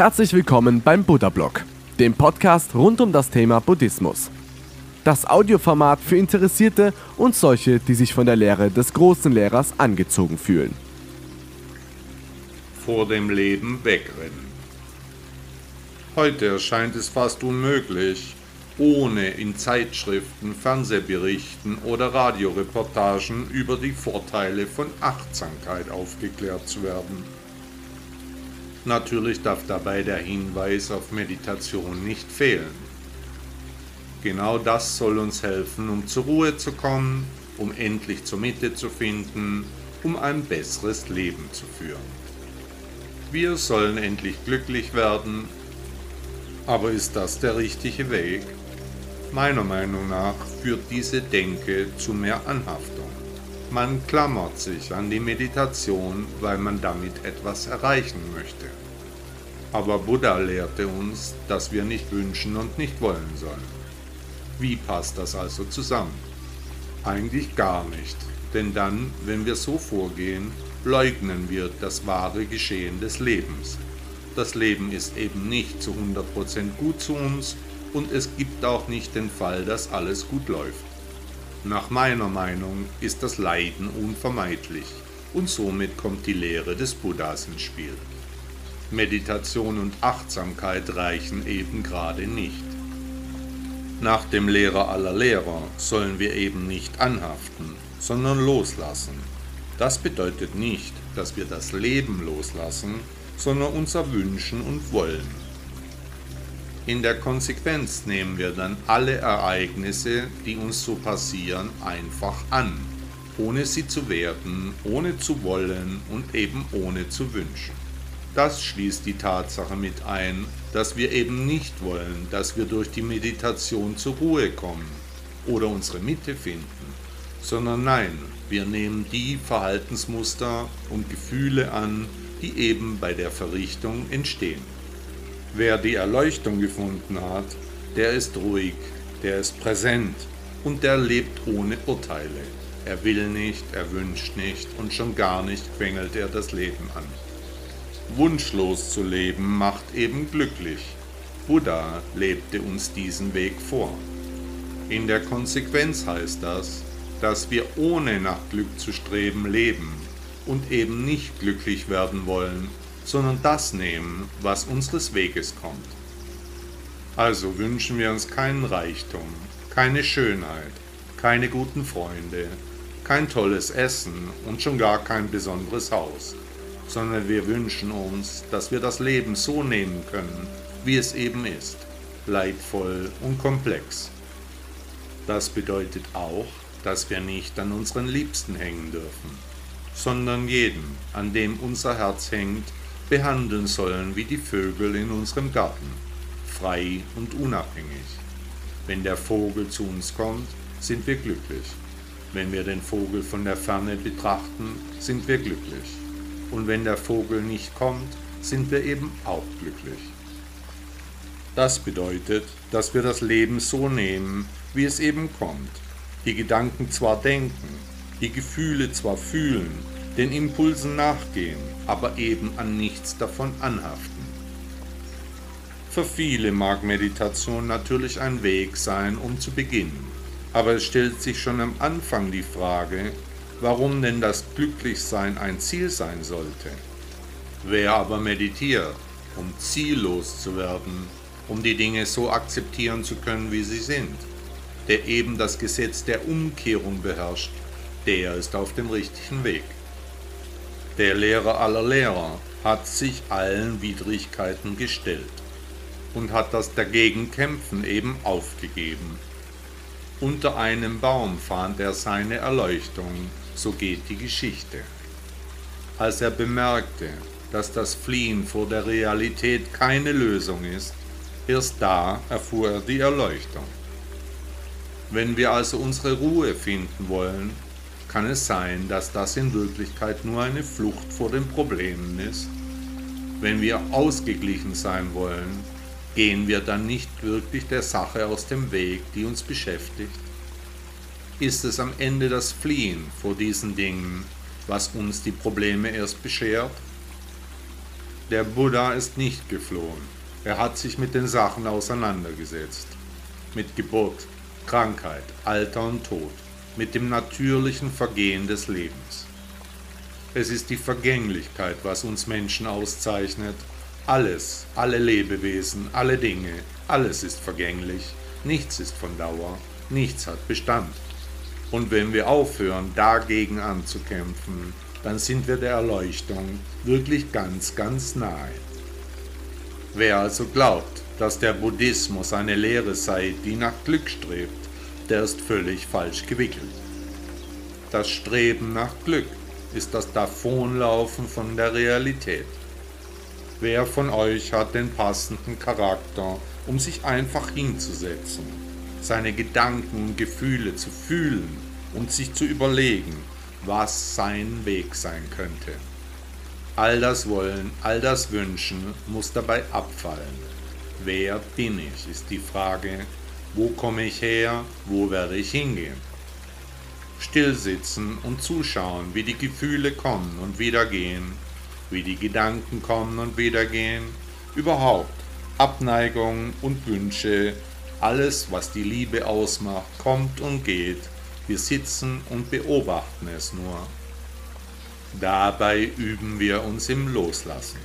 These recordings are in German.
Herzlich willkommen beim Buddha Blog, dem Podcast rund um das Thema Buddhismus. Das Audioformat für Interessierte und solche, die sich von der Lehre des großen Lehrers angezogen fühlen. Vor dem Leben wegrennen. Heute erscheint es fast unmöglich, ohne in Zeitschriften, Fernsehberichten oder Radioreportagen über die Vorteile von Achtsamkeit aufgeklärt zu werden. Natürlich darf dabei der Hinweis auf Meditation nicht fehlen. Genau das soll uns helfen, um zur Ruhe zu kommen, um endlich zur Mitte zu finden, um ein besseres Leben zu führen. Wir sollen endlich glücklich werden, aber ist das der richtige Weg? Meiner Meinung nach führt diese Denke zu mehr Anhaftung. Man klammert sich an die Meditation, weil man damit etwas erreichen möchte. Aber Buddha lehrte uns, dass wir nicht wünschen und nicht wollen sollen. Wie passt das also zusammen? Eigentlich gar nicht, denn dann, wenn wir so vorgehen, leugnen wir das wahre Geschehen des Lebens. Das Leben ist eben nicht zu 100% gut zu uns und es gibt auch nicht den Fall, dass alles gut läuft. Nach meiner Meinung ist das Leiden unvermeidlich und somit kommt die Lehre des Buddhas ins Spiel. Meditation und Achtsamkeit reichen eben gerade nicht. Nach dem Lehrer aller Lehrer sollen wir eben nicht anhaften, sondern loslassen. Das bedeutet nicht, dass wir das Leben loslassen, sondern unser Wünschen und Wollen. In der Konsequenz nehmen wir dann alle Ereignisse, die uns so passieren, einfach an, ohne sie zu werten, ohne zu wollen und eben ohne zu wünschen. Das schließt die Tatsache mit ein, dass wir eben nicht wollen, dass wir durch die Meditation zur Ruhe kommen oder unsere Mitte finden, sondern nein, wir nehmen die Verhaltensmuster und Gefühle an, die eben bei der Verrichtung entstehen. Wer die Erleuchtung gefunden hat, der ist ruhig, der ist präsent und der lebt ohne Urteile. Er will nicht, er wünscht nicht und schon gar nicht quengelt er das Leben an. Wunschlos zu leben macht eben glücklich. Buddha lebte uns diesen Weg vor. In der Konsequenz heißt das, dass wir ohne nach Glück zu streben leben und eben nicht glücklich werden wollen, sondern das nehmen, was unseres Weges kommt. Also wünschen wir uns keinen Reichtum, keine Schönheit, keine guten Freunde, kein tolles Essen und schon gar kein besonderes Haus, sondern wir wünschen uns, dass wir das Leben so nehmen können, wie es eben ist, leidvoll und komplex. Das bedeutet auch, dass wir nicht an unseren Liebsten hängen dürfen, sondern jeden, an dem unser Herz hängt, behandeln sollen wie die Vögel in unserem Garten, frei und unabhängig. Wenn der Vogel zu uns kommt, sind wir glücklich. Wenn wir den Vogel von der Ferne betrachten, sind wir glücklich. Und wenn der Vogel nicht kommt, sind wir eben auch glücklich. Das bedeutet, dass wir das Leben so nehmen, wie es eben kommt. Die Gedanken zwar denken, die Gefühle zwar fühlen, den Impulsen nachgehen, aber eben an nichts davon anhaften. Für viele mag Meditation natürlich ein Weg sein, um zu beginnen, aber es stellt sich schon am Anfang die Frage, warum denn das Glücklichsein ein Ziel sein sollte. Wer aber meditiert, um ziellos zu werden, um die Dinge so akzeptieren zu können, wie sie sind, der eben das Gesetz der Umkehrung beherrscht, der ist auf dem richtigen Weg. Der Lehrer aller Lehrer hat sich allen Widrigkeiten gestellt und hat das Dagegenkämpfen eben aufgegeben. Unter einem Baum fand er seine Erleuchtung, so geht die Geschichte. Als er bemerkte, dass das Fliehen vor der Realität keine Lösung ist, erst da erfuhr er die Erleuchtung. Wenn wir also unsere Ruhe finden wollen, kann es sein, dass das in Wirklichkeit nur eine Flucht vor den Problemen ist? Wenn wir ausgeglichen sein wollen, gehen wir dann nicht wirklich der Sache aus dem Weg, die uns beschäftigt? Ist es am Ende das Fliehen vor diesen Dingen, was uns die Probleme erst beschert? Der Buddha ist nicht geflohen. Er hat sich mit den Sachen auseinandergesetzt. Mit Geburt, Krankheit, Alter und Tod. Mit dem natürlichen Vergehen des Lebens. Es ist die Vergänglichkeit, was uns Menschen auszeichnet. Alles, alle Lebewesen, alle Dinge, alles ist vergänglich. Nichts ist von Dauer. Nichts hat Bestand. Und wenn wir aufhören, dagegen anzukämpfen, dann sind wir der Erleuchtung wirklich ganz, ganz nahe. Wer also glaubt, dass der Buddhismus eine Lehre sei, die nach Glück strebt, der ist völlig falsch gewickelt. Das Streben nach Glück ist das Davonlaufen von der Realität. Wer von euch hat den passenden Charakter, um sich einfach hinzusetzen, seine Gedanken und Gefühle zu fühlen und sich zu überlegen, was sein Weg sein könnte? All das Wollen, all das Wünschen muss dabei abfallen. Wer bin ich, ist die Frage. Wo komme ich her? Wo werde ich hingehen? Stillsitzen und zuschauen, wie die Gefühle kommen und wieder gehen, wie die Gedanken kommen und wieder gehen, überhaupt Abneigungen und Wünsche, alles, was die Liebe ausmacht, kommt und geht, wir sitzen und beobachten es nur. Dabei üben wir uns im Loslassen.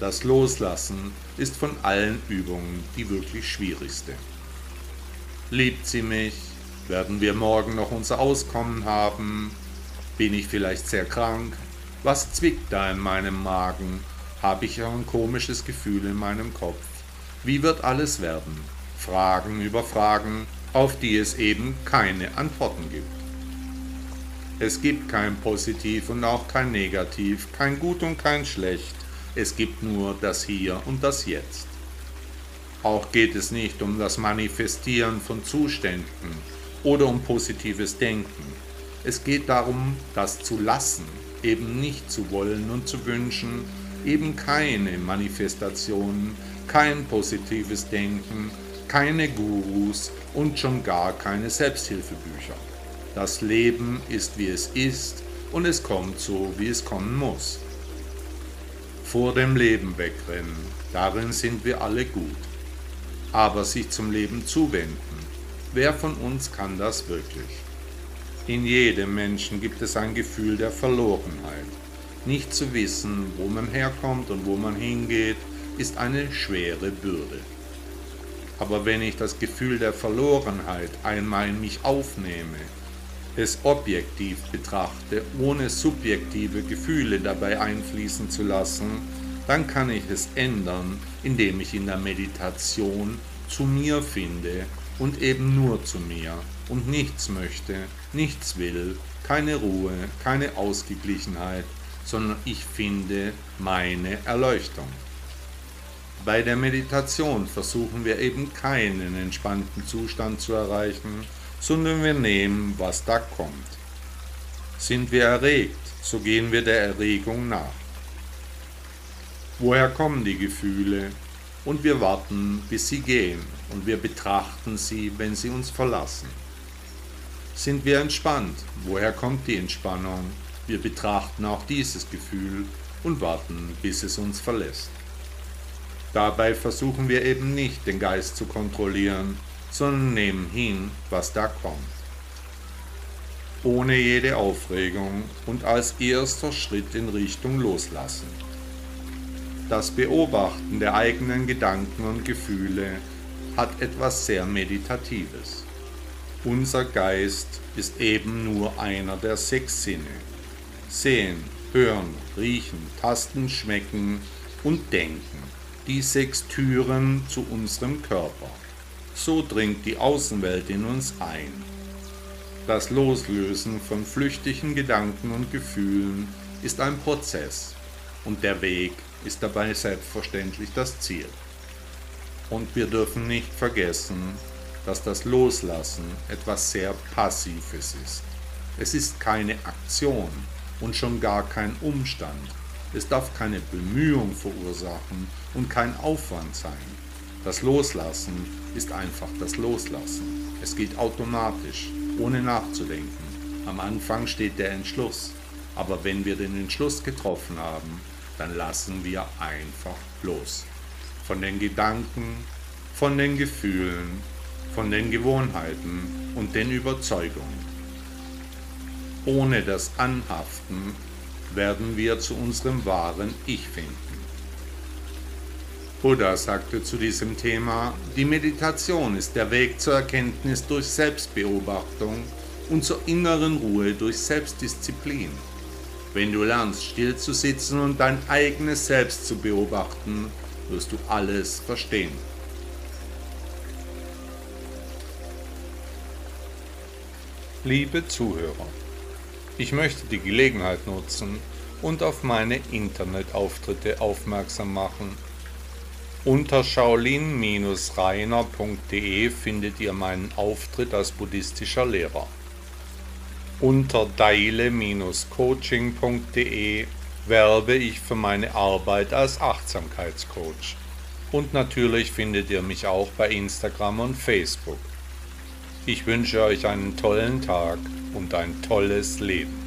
Das Loslassen ist von allen Übungen die wirklich schwierigste. Liebt sie mich? Werden wir morgen noch unser Auskommen haben? Bin ich vielleicht sehr krank? Was zwickt da in meinem Magen? Habe ich ein komisches Gefühl in meinem Kopf? Wie wird alles werden? Fragen über Fragen, auf die es eben keine Antworten gibt. Es gibt kein Positiv und auch kein Negativ, kein Gut und kein Schlecht. Es gibt nur das Hier und das Jetzt. Auch geht es nicht um das Manifestieren von Zuständen oder um positives Denken. Es geht darum, das zu lassen, eben nicht zu wollen und zu wünschen, eben keine Manifestationen, kein positives Denken, keine Gurus und schon gar keine Selbsthilfebücher. Das Leben ist wie es ist und es kommt so, wie es kommen muss. Vor dem Leben wegrennen, darin sind wir alle gut aber sich zum Leben zuwenden. Wer von uns kann das wirklich? In jedem Menschen gibt es ein Gefühl der Verlorenheit. Nicht zu wissen, wo man herkommt und wo man hingeht, ist eine schwere Bürde. Aber wenn ich das Gefühl der Verlorenheit einmal in mich aufnehme, es objektiv betrachte, ohne subjektive Gefühle dabei einfließen zu lassen, dann kann ich es ändern, indem ich in der Meditation zu mir finde und eben nur zu mir und nichts möchte, nichts will, keine Ruhe, keine Ausgeglichenheit, sondern ich finde meine Erleuchtung. Bei der Meditation versuchen wir eben keinen entspannten Zustand zu erreichen, sondern wir nehmen, was da kommt. Sind wir erregt, so gehen wir der Erregung nach. Woher kommen die Gefühle? Und wir warten, bis sie gehen, und wir betrachten sie, wenn sie uns verlassen. Sind wir entspannt? Woher kommt die Entspannung? Wir betrachten auch dieses Gefühl und warten, bis es uns verlässt. Dabei versuchen wir eben nicht, den Geist zu kontrollieren, sondern nehmen hin, was da kommt. Ohne jede Aufregung und als erster Schritt in Richtung Loslassen. Das Beobachten der eigenen Gedanken und Gefühle hat etwas sehr Meditatives. Unser Geist ist eben nur einer der sechs Sinne. Sehen, hören, riechen, tasten, schmecken und denken. Die sechs Türen zu unserem Körper. So dringt die Außenwelt in uns ein. Das Loslösen von flüchtigen Gedanken und Gefühlen ist ein Prozess und der Weg ist dabei selbstverständlich das Ziel. Und wir dürfen nicht vergessen, dass das Loslassen etwas sehr Passives ist. Es ist keine Aktion und schon gar kein Umstand. Es darf keine Bemühung verursachen und kein Aufwand sein. Das Loslassen ist einfach das Loslassen. Es geht automatisch, ohne nachzudenken. Am Anfang steht der Entschluss. Aber wenn wir den Entschluss getroffen haben, dann lassen wir einfach los. Von den Gedanken, von den Gefühlen, von den Gewohnheiten und den Überzeugungen. Ohne das Anhaften werden wir zu unserem wahren Ich finden. Buddha sagte zu diesem Thema, die Meditation ist der Weg zur Erkenntnis durch Selbstbeobachtung und zur inneren Ruhe durch Selbstdisziplin. Wenn du lernst, still zu sitzen und dein eigenes Selbst zu beobachten, wirst du alles verstehen. Liebe Zuhörer, ich möchte die Gelegenheit nutzen und auf meine Internetauftritte aufmerksam machen. Unter shaolin-reiner.de findet ihr meinen Auftritt als buddhistischer Lehrer. Unter daile-coaching.de werbe ich für meine Arbeit als Achtsamkeitscoach. Und natürlich findet ihr mich auch bei Instagram und Facebook. Ich wünsche euch einen tollen Tag und ein tolles Leben.